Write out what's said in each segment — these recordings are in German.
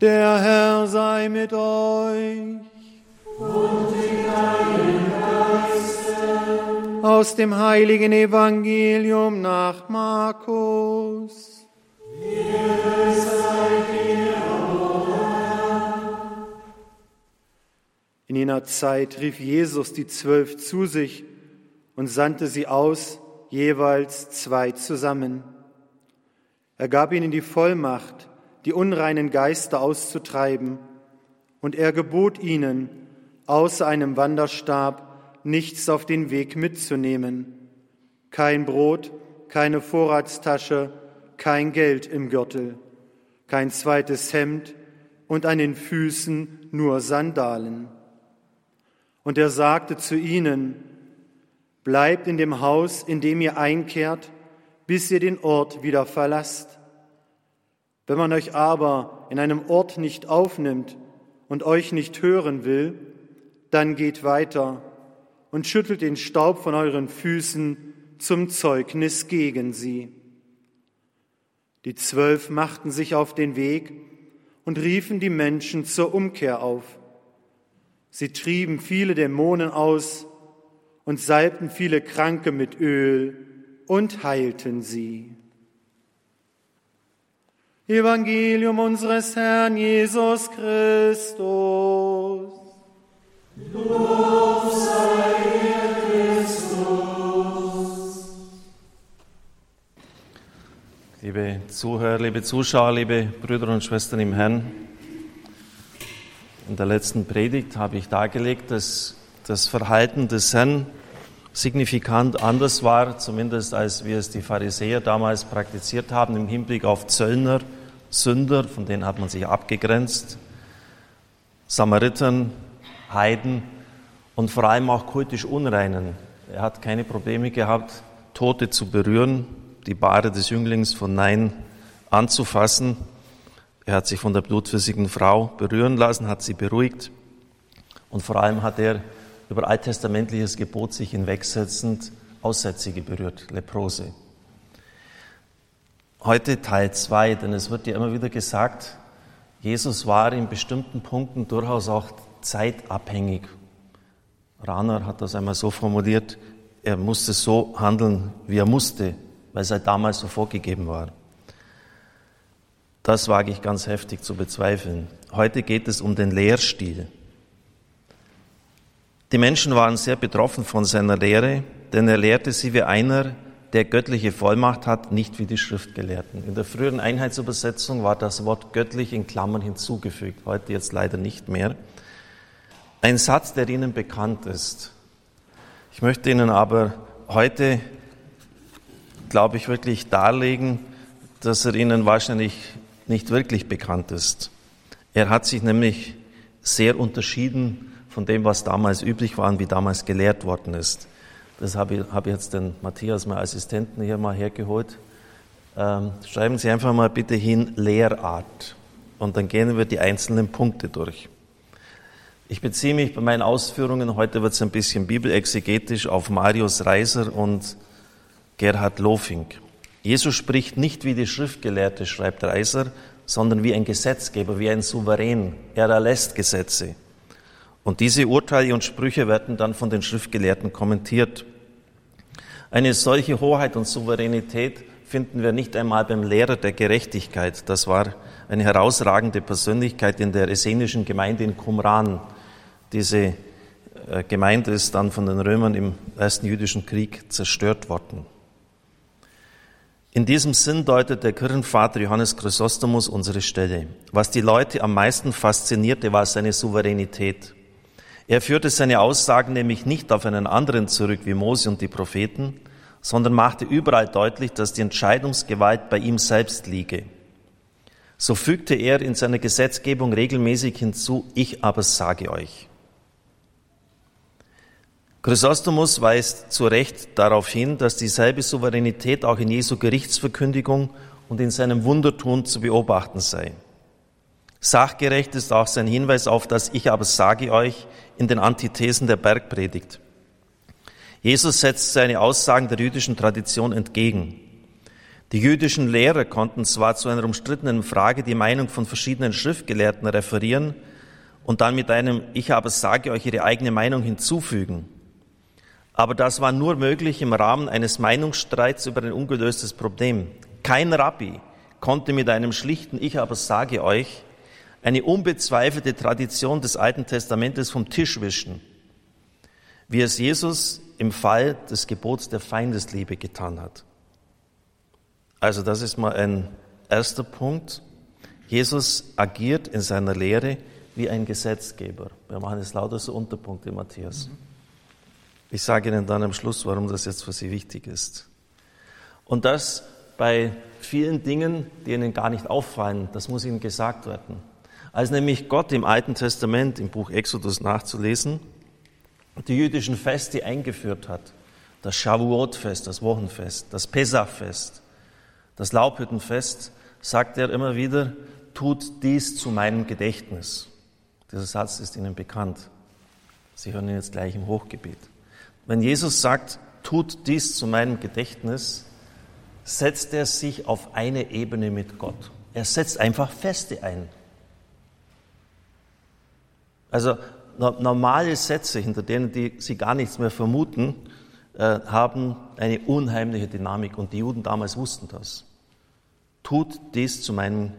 Der Herr sei mit euch. Und mit deinem Geiste. Aus dem heiligen Evangelium nach Markus. In jener Zeit rief Jesus die Zwölf zu sich und sandte sie aus, jeweils zwei zusammen. Er gab ihnen die Vollmacht, die unreinen Geister auszutreiben, und er gebot ihnen, außer einem Wanderstab nichts auf den Weg mitzunehmen, kein Brot, keine Vorratstasche, kein Geld im Gürtel, kein zweites Hemd und an den Füßen nur Sandalen. Und er sagte zu ihnen, Bleibt in dem Haus, in dem ihr einkehrt, bis ihr den Ort wieder verlasst. Wenn man euch aber in einem Ort nicht aufnimmt und euch nicht hören will, dann geht weiter und schüttelt den Staub von euren Füßen zum Zeugnis gegen sie. Die Zwölf machten sich auf den Weg und riefen die Menschen zur Umkehr auf. Sie trieben viele Dämonen aus und salbten viele Kranke mit Öl und heilten sie. Evangelium unseres Herrn Jesus Christus. Lob sei Christus. Liebe Zuhörer, liebe Zuschauer, liebe Brüder und Schwestern im Herrn, in der letzten Predigt habe ich dargelegt, dass das Verhalten des Herrn signifikant anders war, zumindest als wir es die Pharisäer damals praktiziert haben im Hinblick auf Zöllner, Sünder, von denen hat man sich abgegrenzt, Samaritern, Heiden und vor allem auch kultisch Unreinen. Er hat keine Probleme gehabt, Tote zu berühren, die Bahre des Jünglings von Nein anzufassen. Er hat sich von der blutflüssigen Frau berühren lassen, hat sie beruhigt und vor allem hat er über alttestamentliches Gebot sich hinwegsetzend Aussätzige berührt, Leprose. Heute Teil 2, denn es wird ja immer wieder gesagt, Jesus war in bestimmten Punkten durchaus auch zeitabhängig. Rahner hat das einmal so formuliert, er musste so handeln, wie er musste, weil es halt damals so vorgegeben war. Das wage ich ganz heftig zu bezweifeln. Heute geht es um den Lehrstil. Die Menschen waren sehr betroffen von seiner Lehre, denn er lehrte sie wie einer, der göttliche Vollmacht hat, nicht wie die Schriftgelehrten. In der früheren Einheitsübersetzung war das Wort göttlich in Klammern hinzugefügt, heute jetzt leider nicht mehr. Ein Satz, der Ihnen bekannt ist. Ich möchte Ihnen aber heute, glaube ich, wirklich darlegen, dass er Ihnen wahrscheinlich nicht wirklich bekannt ist. Er hat sich nämlich sehr unterschieden von dem, was damals üblich war und wie damals gelehrt worden ist. Das habe ich, habe jetzt den Matthias, meinen Assistenten, hier mal hergeholt. Ähm, schreiben Sie einfach mal bitte hin Lehrart und dann gehen wir die einzelnen Punkte durch. Ich beziehe mich bei meinen Ausführungen, heute wird es ein bisschen bibelexegetisch, auf Marius Reiser und Gerhard Lofink. Jesus spricht nicht wie die Schriftgelehrte, schreibt Reiser, sondern wie ein Gesetzgeber, wie ein Souverän. Er erlässt Gesetze. Und diese Urteile und Sprüche werden dann von den Schriftgelehrten kommentiert. Eine solche Hoheit und Souveränität finden wir nicht einmal beim Lehrer der Gerechtigkeit. Das war eine herausragende Persönlichkeit in der essenischen Gemeinde in Qumran. Diese äh, Gemeinde ist dann von den Römern im Ersten Jüdischen Krieg zerstört worden. In diesem Sinn deutet der Kirchenvater Johannes Chrysostomus unsere Stelle. Was die Leute am meisten faszinierte, war seine Souveränität. Er führte seine Aussagen nämlich nicht auf einen anderen zurück wie Mose und die Propheten, sondern machte überall deutlich, dass die Entscheidungsgewalt bei ihm selbst liege. So fügte er in seiner Gesetzgebung regelmäßig hinzu, ich aber sage euch. Chrysostomus weist zu Recht darauf hin, dass dieselbe Souveränität auch in Jesu Gerichtsverkündigung und in seinem Wundertun zu beobachten sei. Sachgerecht ist auch sein Hinweis auf das Ich aber sage euch in den Antithesen der Bergpredigt. Jesus setzt seine Aussagen der jüdischen Tradition entgegen. Die jüdischen Lehrer konnten zwar zu einer umstrittenen Frage die Meinung von verschiedenen Schriftgelehrten referieren und dann mit einem Ich aber sage euch ihre eigene Meinung hinzufügen. Aber das war nur möglich im Rahmen eines Meinungsstreits über ein ungelöstes Problem. Kein Rabbi konnte mit einem schlichten Ich aber sage euch eine unbezweifelte Tradition des Alten Testamentes vom Tisch wischen, wie es Jesus im Fall des Gebots der Feindesliebe getan hat. Also das ist mal ein erster Punkt. Jesus agiert in seiner Lehre wie ein Gesetzgeber. Wir machen jetzt lauter so Unterpunkte, Matthias. Ich sage Ihnen dann am Schluss, warum das jetzt für Sie wichtig ist. Und das bei vielen Dingen, die Ihnen gar nicht auffallen, das muss Ihnen gesagt werden. Als nämlich Gott im Alten Testament, im Buch Exodus nachzulesen, die jüdischen Feste eingeführt hat, das Shavuot-Fest, das Wochenfest, das Pesach-Fest, das Laubhüttenfest, sagt er immer wieder, tut dies zu meinem Gedächtnis. Dieser Satz ist Ihnen bekannt. Sie hören ihn jetzt gleich im Hochgebet. Wenn Jesus sagt, tut dies zu meinem Gedächtnis, setzt er sich auf eine Ebene mit Gott. Er setzt einfach Feste ein. Also normale Sätze, hinter denen die, sie gar nichts mehr vermuten, äh, haben eine unheimliche Dynamik und die Juden damals wussten das. Tut dies zu meinem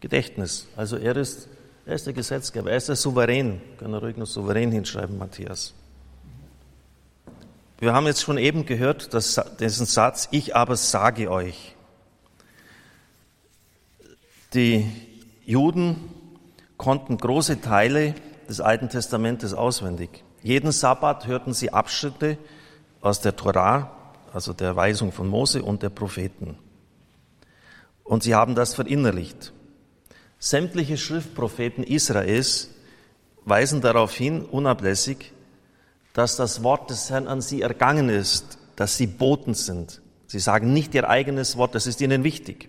Gedächtnis. Also er ist, er ist der Gesetzgeber, er ist der Souverän. Können wir ruhig noch souverän hinschreiben, Matthias. Wir haben jetzt schon eben gehört, dass, diesen Satz, ich aber sage euch. Die Juden konnten große Teile des Alten Testamentes auswendig. Jeden Sabbat hörten sie Abschnitte aus der Torah, also der Weisung von Mose und der Propheten. Und sie haben das verinnerlicht. Sämtliche Schriftpropheten Israels weisen darauf hin, unablässig, dass das Wort des Herrn an sie ergangen ist, dass sie Boten sind. Sie sagen nicht ihr eigenes Wort, das ist ihnen wichtig.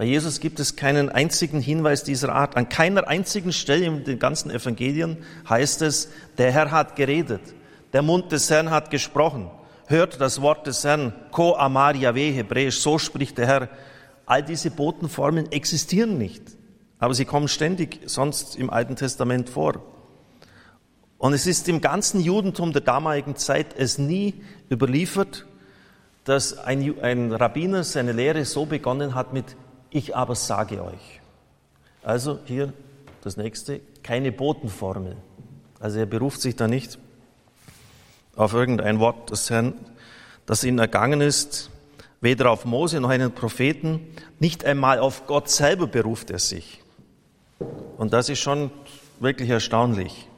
Bei Jesus gibt es keinen einzigen Hinweis dieser Art. An keiner einzigen Stelle in den ganzen Evangelien heißt es, der Herr hat geredet, der Mund des Herrn hat gesprochen hört das Wort des Herrn, Ko Amar Yahweh, hebräisch, so spricht der Herr. All diese Botenformen existieren nicht, aber sie kommen ständig sonst im Alten Testament vor. Und es ist im ganzen Judentum der damaligen Zeit es nie überliefert, dass ein, ein Rabbiner seine Lehre so begonnen hat mit Ich aber sage euch. Also hier das nächste, keine Botenformel. Also er beruft sich da nicht auf irgendein Wort des Herrn, das ihnen ergangen ist, weder auf Mose noch einen Propheten, nicht einmal auf Gott selber beruft er sich. Und das ist schon wirklich erstaunlich.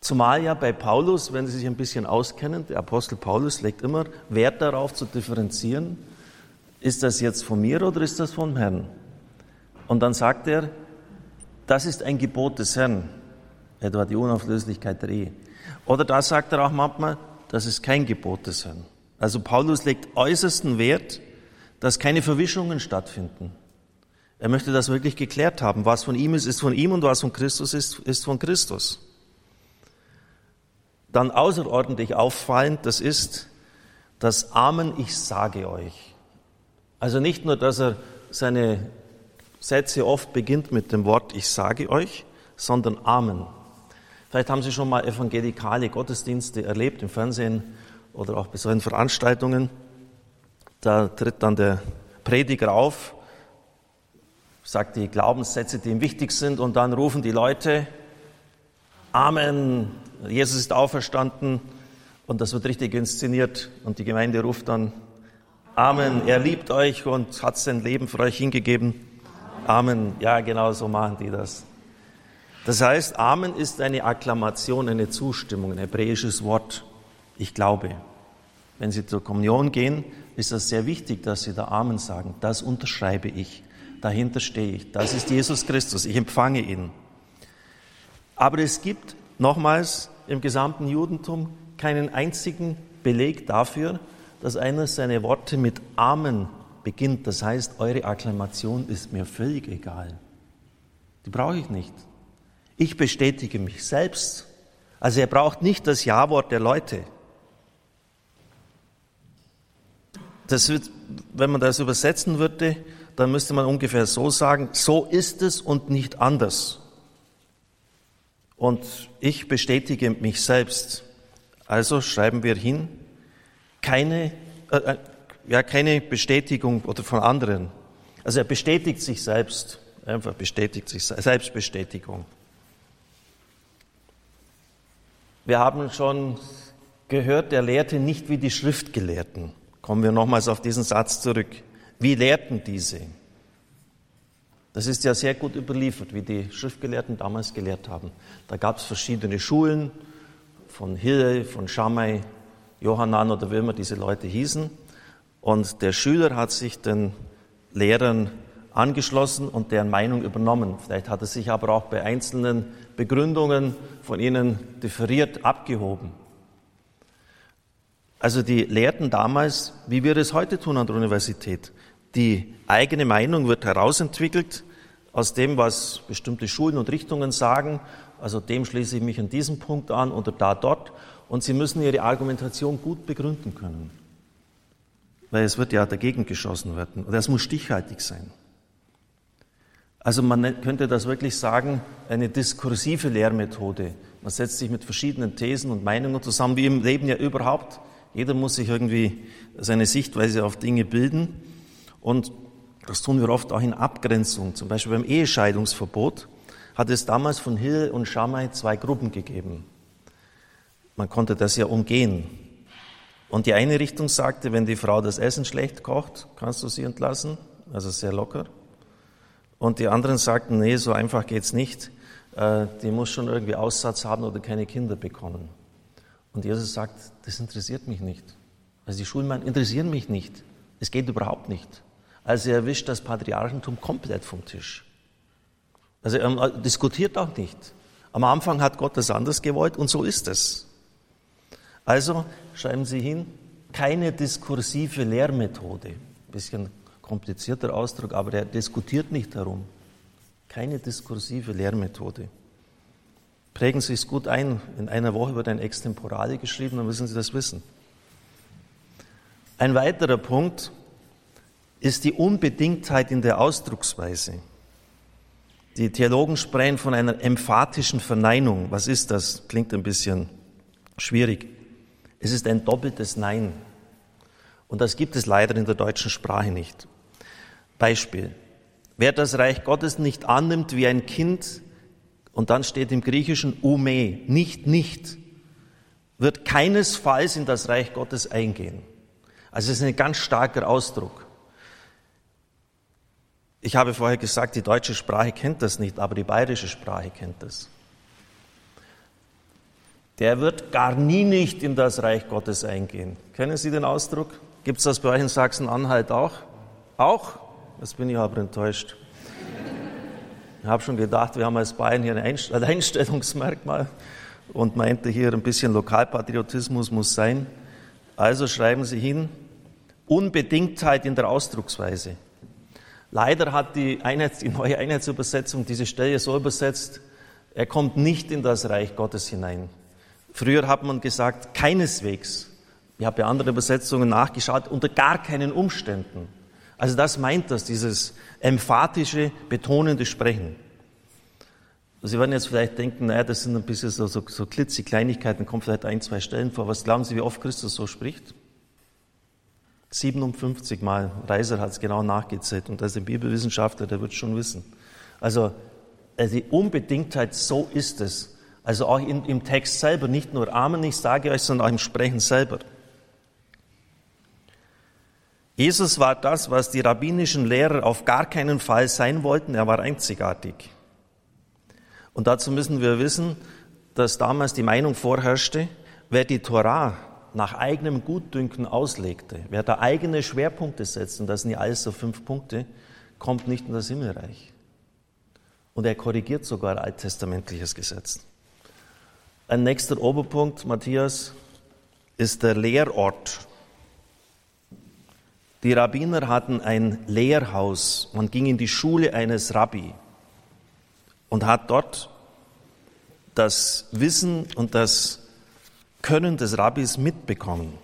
Zumal ja bei Paulus, wenn Sie sich ein bisschen auskennen, der Apostel Paulus legt immer Wert darauf zu differenzieren, ist das jetzt von mir oder ist das vom Herrn? Und dann sagt er, das ist ein Gebot des Herrn, etwa die Unauflöslichkeit der Ehe. Oder da sagt er auch manchmal, das ist kein Gebot des Herrn. Also Paulus legt äußersten Wert, dass keine Verwischungen stattfinden. Er möchte das wirklich geklärt haben. Was von ihm ist, ist von ihm und was von Christus ist, ist von Christus. Dann außerordentlich auffallend, das ist das Amen, ich sage euch. Also nicht nur, dass er seine Sätze oft beginnt mit dem Wort ich sage euch, sondern Amen. Vielleicht haben Sie schon mal evangelikale Gottesdienste erlebt im Fernsehen oder auch bei solchen Veranstaltungen. Da tritt dann der Prediger auf, sagt die Glaubenssätze, die ihm wichtig sind, und dann rufen die Leute Amen, Jesus ist auferstanden, und das wird richtig inszeniert. Und die Gemeinde ruft dann Amen, er liebt euch und hat sein Leben für euch hingegeben. Amen, ja, genau so machen die das. Das heißt, Amen ist eine Akklamation, eine Zustimmung, ein hebräisches Wort. Ich glaube. Wenn Sie zur Kommunion gehen, ist das sehr wichtig, dass Sie da Amen sagen. Das unterschreibe ich. Dahinter stehe ich. Das ist Jesus Christus. Ich empfange ihn. Aber es gibt nochmals im gesamten Judentum keinen einzigen Beleg dafür, dass einer seine Worte mit Amen beginnt. Das heißt, eure Akklamation ist mir völlig egal. Die brauche ich nicht. Ich bestätige mich selbst. Also er braucht nicht das Ja-Wort der Leute. Das wird, wenn man das übersetzen würde, dann müsste man ungefähr so sagen, so ist es und nicht anders. Und ich bestätige mich selbst. Also schreiben wir hin, keine, äh, äh ja, keine Bestätigung oder von anderen. Also er bestätigt sich selbst. Einfach bestätigt sich, Selbstbestätigung. Wir haben schon gehört, er lehrte nicht wie die Schriftgelehrten. Kommen wir nochmals auf diesen Satz zurück. Wie lehrten diese? Das ist ja sehr gut überliefert, wie die Schriftgelehrten damals gelehrt haben. Da gab es verschiedene Schulen von Hille, von Schamai, Johannan oder wie immer diese Leute hießen. Und der Schüler hat sich den Lehrern angeschlossen und deren Meinung übernommen. Vielleicht hat er sich aber auch bei einzelnen Begründungen von ihnen differiert abgehoben. Also die lehrten damals, wie wir es heute tun an der Universität. Die eigene Meinung wird herausentwickelt aus dem, was bestimmte Schulen und Richtungen sagen. Also dem schließe ich mich an diesem Punkt an oder da dort. Und sie müssen ihre Argumentation gut begründen können. Weil es wird ja dagegen geschossen werden. Und es muss stichhaltig sein. Also man könnte das wirklich sagen, eine diskursive Lehrmethode. Man setzt sich mit verschiedenen Thesen und Meinungen zusammen, wie im Leben ja überhaupt. Jeder muss sich irgendwie seine Sichtweise auf Dinge bilden. Und das tun wir oft auch in Abgrenzung. Zum Beispiel beim Ehescheidungsverbot hat es damals von Hill und Schamai zwei Gruppen gegeben. Man konnte das ja umgehen. Und die eine Richtung sagte, wenn die Frau das Essen schlecht kocht, kannst du sie entlassen. Also sehr locker. Und die anderen sagten, nee, so einfach geht's nicht. Äh, die muss schon irgendwie Aussatz haben oder keine Kinder bekommen. Und Jesus sagt, das interessiert mich nicht. Also die Schulmann interessieren mich nicht. Es geht überhaupt nicht. Also er erwischt das Patriarchentum komplett vom Tisch. Also er diskutiert auch nicht. Am Anfang hat Gott das anders gewollt und so ist es. Also schreiben Sie hin, keine diskursive Lehrmethode. Ein bisschen komplizierter Ausdruck, aber er diskutiert nicht darum. Keine diskursive Lehrmethode. Prägen Sie es gut ein. In einer Woche wird ein Extemporale geschrieben, dann müssen Sie das wissen. Ein weiterer Punkt ist die Unbedingtheit in der Ausdrucksweise. Die Theologen sprechen von einer emphatischen Verneinung. Was ist das? Klingt ein bisschen schwierig. Es ist ein doppeltes Nein. Und das gibt es leider in der deutschen Sprache nicht. Beispiel. Wer das Reich Gottes nicht annimmt wie ein Kind, und dann steht im Griechischen ume, nicht, nicht, wird keinesfalls in das Reich Gottes eingehen. Also es ist ein ganz starker Ausdruck. Ich habe vorher gesagt, die deutsche Sprache kennt das nicht, aber die bayerische Sprache kennt das. Der wird gar nie nicht in das Reich Gottes eingehen. Kennen Sie den Ausdruck? Gibt es das bei euch in Sachsen-Anhalt auch? Auch? Jetzt bin ich aber enttäuscht. Ich habe schon gedacht, wir haben als Bayern hier ein Einstellungsmerkmal und meinte hier ein bisschen Lokalpatriotismus muss sein. Also schreiben Sie hin, Unbedingtheit in der Ausdrucksweise. Leider hat die, Einheits-, die neue Einheitsübersetzung diese Stelle so übersetzt, er kommt nicht in das Reich Gottes hinein. Früher hat man gesagt, keineswegs. Ich habe bei anderen Übersetzungen nachgeschaut, unter gar keinen Umständen. Also das meint das, dieses emphatische, betonende Sprechen. Sie werden jetzt vielleicht denken, naja, das sind ein bisschen so, so, so klitzig Kleinigkeiten, kommt vielleicht ein, zwei Stellen vor. Was glauben Sie, wie oft Christus so spricht? 57 Mal. Reiser hat es genau nachgezählt und ist ein Bibelwissenschaftler, der wird schon wissen. Also äh, die Unbedingtheit, so ist es. Also auch in, im Text selber, nicht nur Amen, ich sage euch, sondern auch im Sprechen selber. Jesus war das, was die rabbinischen Lehrer auf gar keinen Fall sein wollten. Er war einzigartig. Und dazu müssen wir wissen, dass damals die Meinung vorherrschte, wer die Torah nach eigenem Gutdünken auslegte, wer da eigene Schwerpunkte setzt, und das sind ja alles so fünf Punkte, kommt nicht in das Himmelreich. Und er korrigiert sogar alttestamentliches Gesetz. Ein nächster Oberpunkt, Matthias, ist der Lehrort die Rabbiner hatten ein Lehrhaus. Man ging in die Schule eines Rabbi und hat dort das Wissen und das Können des Rabbis mitbekommen.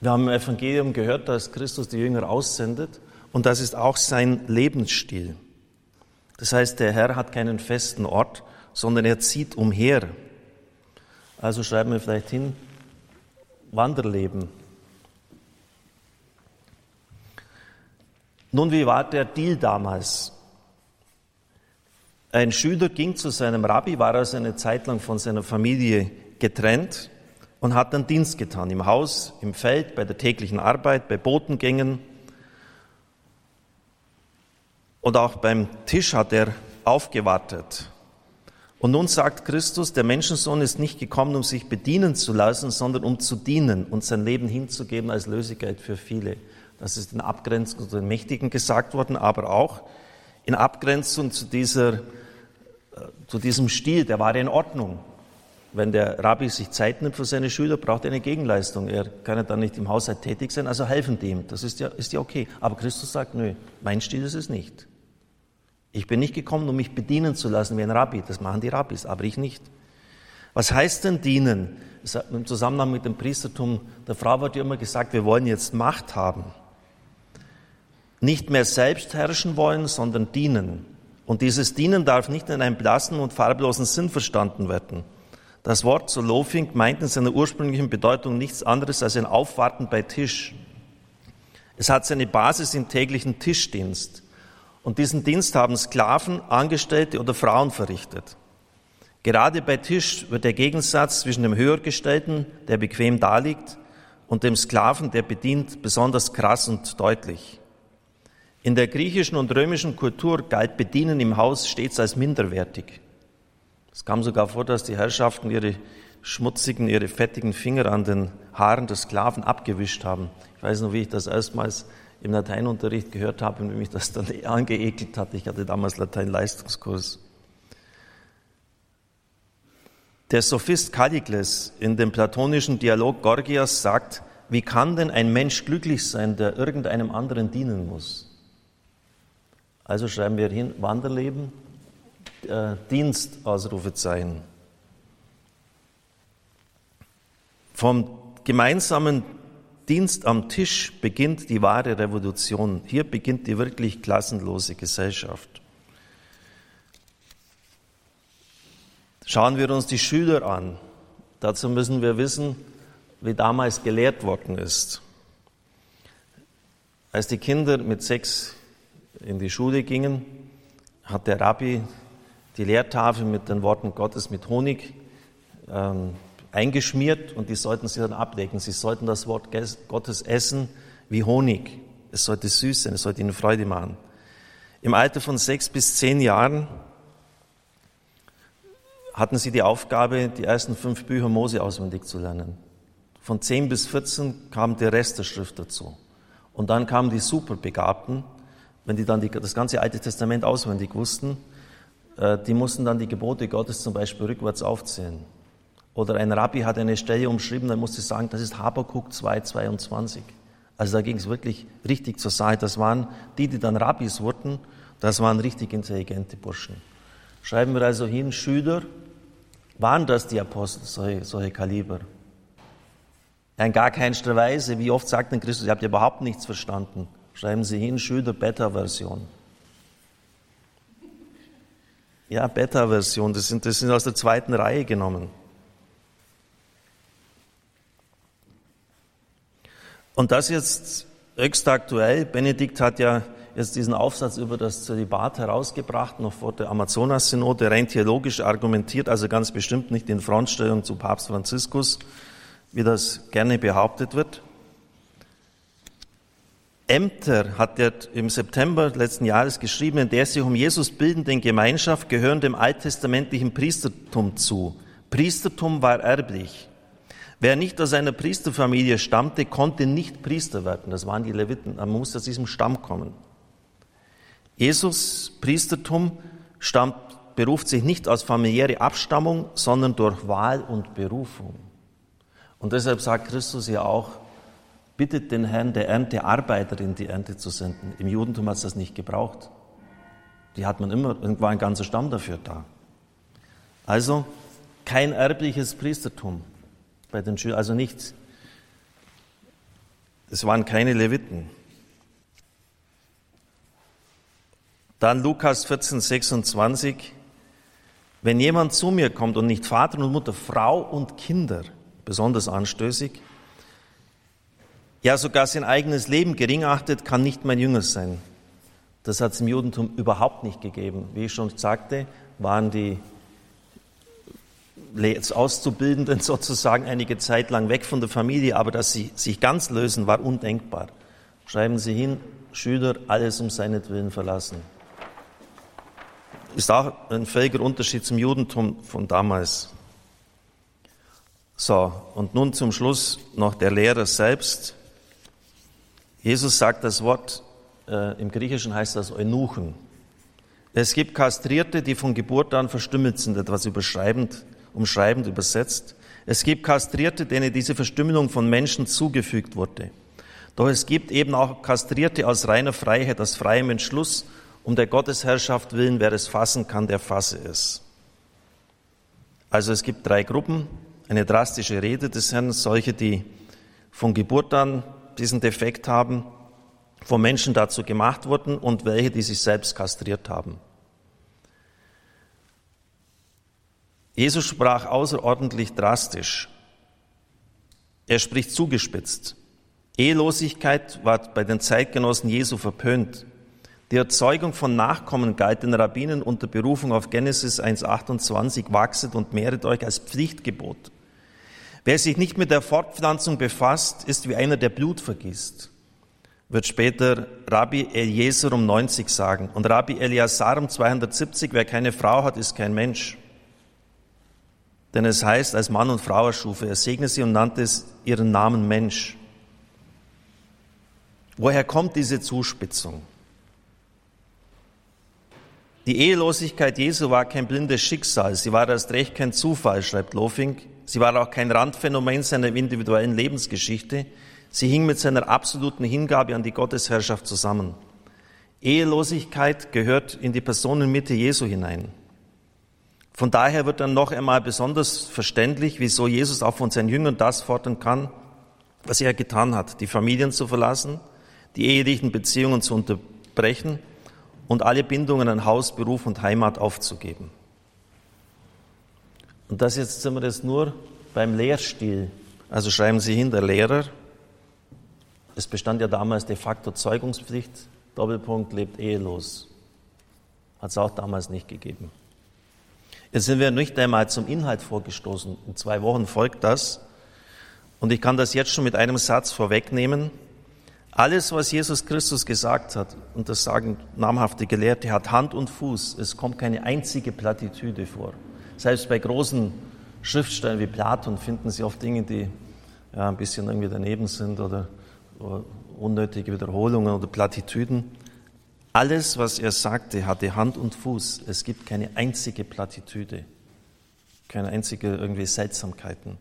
Wir haben im Evangelium gehört, dass Christus die Jünger aussendet und das ist auch sein Lebensstil. Das heißt, der Herr hat keinen festen Ort, sondern er zieht umher. Also schreiben wir vielleicht hin, Wanderleben. Nun, wie war der Deal damals? Ein Schüler ging zu seinem Rabbi, war also eine Zeit lang von seiner Familie getrennt und hat dann Dienst getan, im Haus, im Feld, bei der täglichen Arbeit, bei Botengängen. Und auch beim Tisch hat er aufgewartet. Und nun sagt Christus, der Menschensohn ist nicht gekommen, um sich bedienen zu lassen, sondern um zu dienen und sein Leben hinzugeben als Lösigkeit für viele. Das ist in Abgrenzung zu den Mächtigen gesagt worden, aber auch in Abgrenzung zu, dieser, äh, zu diesem Stil, der war in Ordnung. Wenn der Rabbi sich Zeit nimmt für seine Schüler, braucht er eine Gegenleistung. Er kann ja dann nicht im Haushalt tätig sein, also helfen dem. Das ist ja, ist ja okay. Aber Christus sagt, nö, mein Stil ist es nicht. Ich bin nicht gekommen, um mich bedienen zu lassen wie ein Rabbi. Das machen die Rabbis, aber ich nicht. Was heißt denn dienen? Im Zusammenhang mit dem Priestertum der Frau wird ja immer gesagt, wir wollen jetzt Macht haben. Nicht mehr selbst herrschen wollen, sondern dienen. Und dieses Dienen darf nicht in einem blassen und farblosen Sinn verstanden werden. Das Wort Solofing meint in seiner ursprünglichen Bedeutung nichts anderes als ein Aufwarten bei Tisch. Es hat seine Basis im täglichen Tischdienst. Und diesen Dienst haben Sklaven, Angestellte oder Frauen verrichtet. Gerade bei Tisch wird der Gegensatz zwischen dem Höhergestellten, der bequem daliegt, und dem Sklaven, der bedient, besonders krass und deutlich. In der griechischen und römischen Kultur galt Bedienen im Haus stets als minderwertig. Es kam sogar vor, dass die Herrschaften ihre schmutzigen, ihre fettigen Finger an den Haaren des Sklaven abgewischt haben. Ich weiß noch, wie ich das erstmals im Lateinunterricht gehört habe und mich das dann angeekelt hat. Ich hatte damals Latein-Leistungskurs. Der Sophist Kallikles in dem platonischen Dialog Gorgias sagt, wie kann denn ein Mensch glücklich sein, der irgendeinem anderen dienen muss? Also schreiben wir hin, Wanderleben, äh, Dienst, Ausrufezeichen. Vom gemeinsamen Dienst am Tisch beginnt die wahre Revolution. Hier beginnt die wirklich klassenlose Gesellschaft. Schauen wir uns die Schüler an. Dazu müssen wir wissen, wie damals gelehrt worden ist. Als die Kinder mit sechs in die Schule gingen, hat der Rabbi die Lehrtafel mit den Worten Gottes mit Honig ähm, eingeschmiert und die sollten sie dann ablegen. Sie sollten das Wort Gottes essen wie Honig. Es sollte süß sein, es sollte ihnen Freude machen. Im Alter von sechs bis zehn Jahren hatten sie die Aufgabe, die ersten fünf Bücher Mose auswendig zu lernen. Von zehn bis 14 kam der Rest der Schrift dazu. Und dann kamen die Superbegabten, wenn die dann die, das ganze Alte Testament auswendig wussten, äh, die mussten dann die Gebote Gottes zum Beispiel rückwärts aufzählen. Oder ein Rabbi hat eine Stelle umschrieben, dann musste ich sagen, das ist Habakuk 2,22. Also da ging es wirklich richtig zur Sache. Das waren die, die dann Rabbis wurden, das waren richtig intelligente Burschen. Schreiben wir also hin, Schüler, waren das die Apostel, solche, solche Kaliber? In gar keinster Weise. Wie oft sagt denn Christus, ihr habt überhaupt nichts verstanden. Schreiben Sie hin, Schüler, Beta-Version. Ja, Beta-Version, das sind, das sind aus der zweiten Reihe genommen. Und das jetzt höchst aktuell. Benedikt hat ja jetzt diesen Aufsatz über das Zölibat herausgebracht, noch vor der Amazonas-Synode, rein theologisch argumentiert, also ganz bestimmt nicht in Frontstellung zu Papst Franziskus, wie das gerne behauptet wird. Ämter hat er im September letzten Jahres geschrieben, in der sich um Jesus bildenden Gemeinschaft gehören dem alttestamentlichen Priestertum zu. Priestertum war erblich. Wer nicht aus einer Priesterfamilie stammte, konnte nicht Priester werden. Das waren die Leviten. Man muss aus diesem Stamm kommen. Jesus Priestertum stammt, beruft sich nicht aus familiäre Abstammung, sondern durch Wahl und Berufung. Und deshalb sagt Christus ja auch, bittet den Herrn der Ernte Arbeiter in die Ernte zu senden. Im Judentum hat es das nicht gebraucht. Die hat man immer, war ein ganzer Stamm dafür da. Also kein erbliches Priestertum bei den Schülern, also nicht Es waren keine Leviten. Dann Lukas 14, 26. Wenn jemand zu mir kommt und nicht Vater und Mutter, Frau und Kinder, besonders anstößig, ja sogar sein eigenes Leben gering achtet, kann nicht mein Jünger sein. Das hat es im Judentum überhaupt nicht gegeben. Wie ich schon sagte, waren die Auszubildenden sozusagen einige Zeit lang weg von der Familie, aber dass sie sich ganz lösen, war undenkbar. Schreiben Sie hin, Schüler, alles um seinetwillen verlassen ist auch ein völliger Unterschied zum Judentum von damals. So, und nun zum Schluss noch der Lehrer selbst. Jesus sagt das Wort, äh, im Griechischen heißt das Eunuchen. Es gibt Kastrierte, die von Geburt an verstümmelt sind, etwas überschreibend, umschreibend übersetzt. Es gibt Kastrierte, denen diese Verstümmelung von Menschen zugefügt wurde. Doch es gibt eben auch Kastrierte aus reiner Freiheit, aus freiem Entschluss um der Gottesherrschaft willen, wer es fassen kann, der fasse es. Also es gibt drei Gruppen. Eine drastische Rede des Herrn, solche, die von Geburt an diesen Defekt haben, von Menschen dazu gemacht wurden und welche, die sich selbst kastriert haben. Jesus sprach außerordentlich drastisch. Er spricht zugespitzt. Ehelosigkeit war bei den Zeitgenossen Jesu verpönt. Die Erzeugung von Nachkommen galt den Rabbinen unter Berufung auf Genesis 1.28, wachset und mehret euch als Pflichtgebot. Wer sich nicht mit der Fortpflanzung befasst, ist wie einer, der Blut vergießt, wird später Rabbi Eliezer um 90 sagen. Und Rabbi Eliasar um 270, wer keine Frau hat, ist kein Mensch. Denn es heißt, als Mann und Frau erschuf er, segne sie und nannte es ihren Namen Mensch. Woher kommt diese Zuspitzung? Die Ehelosigkeit Jesu war kein blindes Schicksal, sie war erst recht kein Zufall, schreibt Lofing. Sie war auch kein Randphänomen seiner individuellen Lebensgeschichte. Sie hing mit seiner absoluten Hingabe an die Gottesherrschaft zusammen. Ehelosigkeit gehört in die Personenmitte Jesu hinein. Von daher wird dann noch einmal besonders verständlich, wieso Jesus auch von seinen Jüngern das fordern kann, was er getan hat, die Familien zu verlassen, die ehelichen Beziehungen zu unterbrechen und alle Bindungen an Haus, Beruf und Heimat aufzugeben. Und das jetzt sind wir jetzt nur beim Lehrstil. Also schreiben Sie hin, der Lehrer. Es bestand ja damals de facto Zeugungspflicht. Doppelpunkt lebt ehelos. Hat es auch damals nicht gegeben. Jetzt sind wir nicht einmal zum Inhalt vorgestoßen. In zwei Wochen folgt das. Und ich kann das jetzt schon mit einem Satz vorwegnehmen. Alles, was Jesus Christus gesagt hat, und das sagen namhafte Gelehrte, hat Hand und Fuß. Es kommt keine einzige Plattitüde vor. Selbst bei großen Schriftstellern wie Platon finden Sie oft Dinge, die ja, ein bisschen irgendwie daneben sind oder, oder unnötige Wiederholungen oder Plattitüden. Alles, was er sagte, hatte Hand und Fuß. Es gibt keine einzige Plattitüde, keine einzige irgendwie Seltsamkeiten.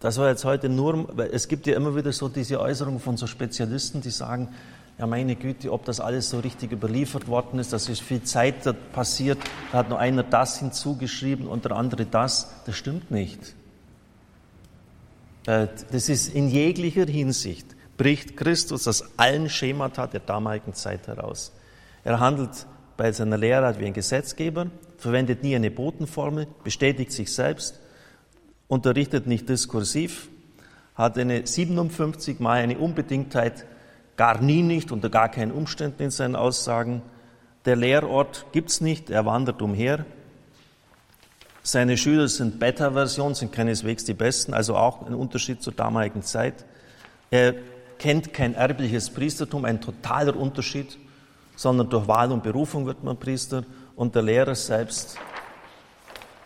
Das war jetzt heute nur, weil es gibt ja immer wieder so diese Äußerungen von so Spezialisten, die sagen, ja meine Güte, ob das alles so richtig überliefert worden ist, das ist viel Zeit da passiert, da hat nur einer das hinzugeschrieben und der andere das. Das stimmt nicht. Äh, das ist in jeglicher Hinsicht, bricht Christus aus allen Schemata der damaligen Zeit heraus. Er handelt bei seiner Lehre wie ein Gesetzgeber, verwendet nie eine Botenformel, bestätigt sich selbst unterrichtet nicht diskursiv, hat eine 57 Mal eine Unbedingtheit gar nie nicht, unter gar keinen Umständen in seinen Aussagen. Der Lehrort gibt's nicht, er wandert umher. Seine Schüler sind Beta-Version, sind keineswegs die besten, also auch ein Unterschied zur damaligen Zeit. Er kennt kein erbliches Priestertum, ein totaler Unterschied, sondern durch Wahl und Berufung wird man Priester und der Lehrer selbst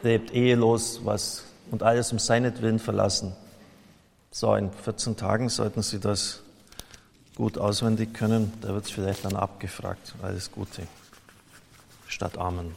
lebt ehelos, was und alles um seinetwillen verlassen. So, in 14 Tagen sollten Sie das gut auswendig können. Da wird es vielleicht dann abgefragt. Alles Gute. Statt Amen.